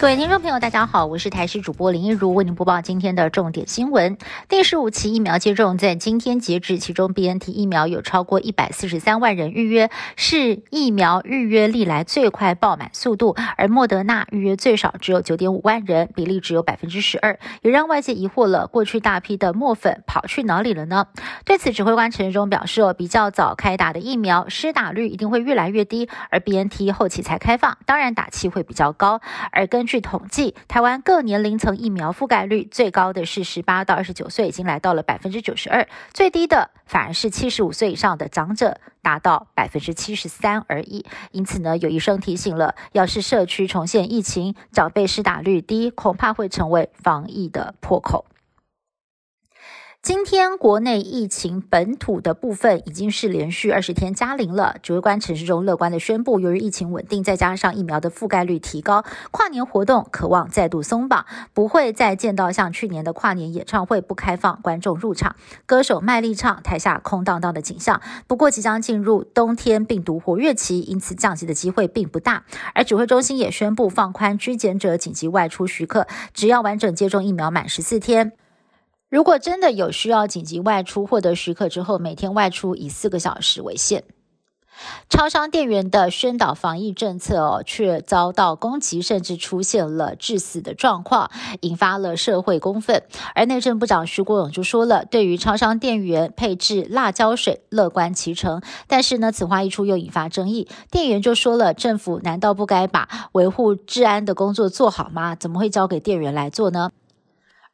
各位听众朋友，大家好，我是台视主播林一如，为您播报今天的重点新闻。第十五期疫苗接种在今天截止，其中 BNT 疫苗有超过一百四十三万人预约，是疫苗预约历来最快爆满速度。而莫德纳预约最少只有九点五万人，比例只有百分之十二，也让外界疑惑了：过去大批的墨粉跑去哪里了呢？对此，指挥官陈时中表示，哦，比较早开打的疫苗，施打率一定会越来越低，而 BNT 后期才开放，当然打气会比较高。而根据统计，台湾各年龄层疫苗覆盖率最高的是十八到二十九岁，已经来到了百分之九十二；最低的反而是七十五岁以上的长者，达到百分之七十三而已。因此呢，有医生提醒了，要是社区重现疫情，长辈施打率低，恐怕会成为防疫的破口。今天国内疫情本土的部分已经是连续二十天加零了。指挥官陈时中乐观的宣布，由于疫情稳定，再加上疫苗的覆盖率提高，跨年活动渴望再度松绑，不会再见到像去年的跨年演唱会不开放观众入场，歌手卖力唱，台下空荡荡的景象。不过即将进入冬天病毒活跃期，因此降级的机会并不大。而指挥中心也宣布放宽居检者紧急外出许可，只要完整接种疫苗满十四天。如果真的有需要紧急外出，获得许可之后，每天外出以四个小时为限。超商店员的宣导防疫政策哦，却遭到攻击，甚至出现了致死的状况，引发了社会公愤。而内政部长徐国勇就说了，对于超商店员配置辣椒水，乐观其成。但是呢，此话一出又引发争议。店员就说了，政府难道不该把维护治安的工作做好吗？怎么会交给店员来做呢？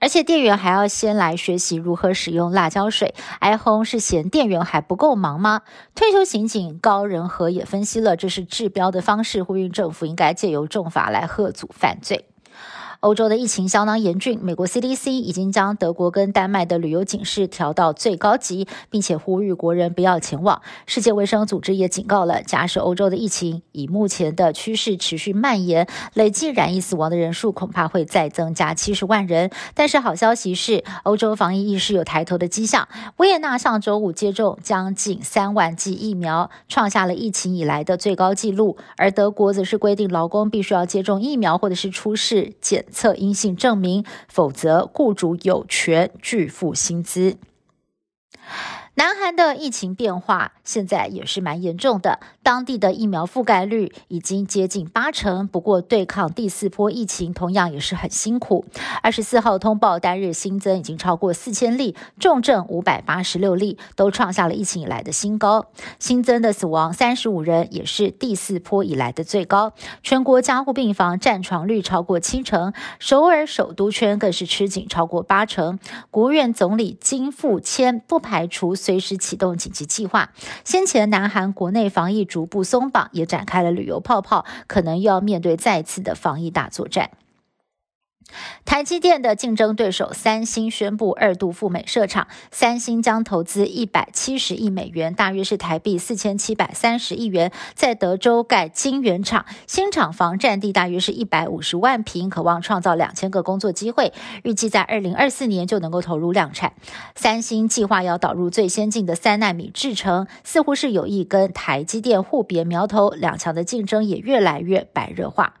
而且店员还要先来学习如何使用辣椒水，，iPhone 是嫌店员还不够忙吗？退休刑警高仁和也分析了，这是治标的方式，呼吁政府应该借由重罚来遏阻犯罪。欧洲的疫情相当严峻，美国 CDC 已经将德国跟丹麦的旅游警示调到最高级，并且呼吁国人不要前往。世界卫生组织也警告了，假使欧洲的疫情以目前的趋势持续蔓延，累计染疫死亡的人数恐怕会再增加七十万人。但是好消息是，欧洲防疫意识有抬头的迹象。维也纳上周五接种将近三万剂疫苗，创下了疫情以来的最高纪录。而德国则是规定，劳工必须要接种疫苗或者是出示检。测阴性证明，否则雇主有权拒付薪资。南韩的疫情变化现在也是蛮严重的，当地的疫苗覆盖率已经接近八成。不过，对抗第四波疫情同样也是很辛苦。二十四号通报单日新增已经超过四千例，重症五百八十六例，都创下了疫情以来的新高。新增的死亡三十五人，也是第四波以来的最高。全国加护病房占床率超过七成，首尔首都圈更是吃紧超过八成。国务院总理金富谦不排除。随时启动紧急计划。先前，南韩国内防疫逐步松绑，也展开了旅游泡泡，可能又要面对再次的防疫大作战。台积电的竞争对手三星宣布二度赴美设厂，三星将投资一百七十亿美元，大约是台币四千七百三十亿元，在德州盖晶圆厂。新厂房占地大约是一百五十万平，渴望创造两千个工作机会，预计在二零二四年就能够投入量产。三星计划要导入最先进的三纳米制程，似乎是有意跟台积电互别苗头，两强的竞争也越来越白热化。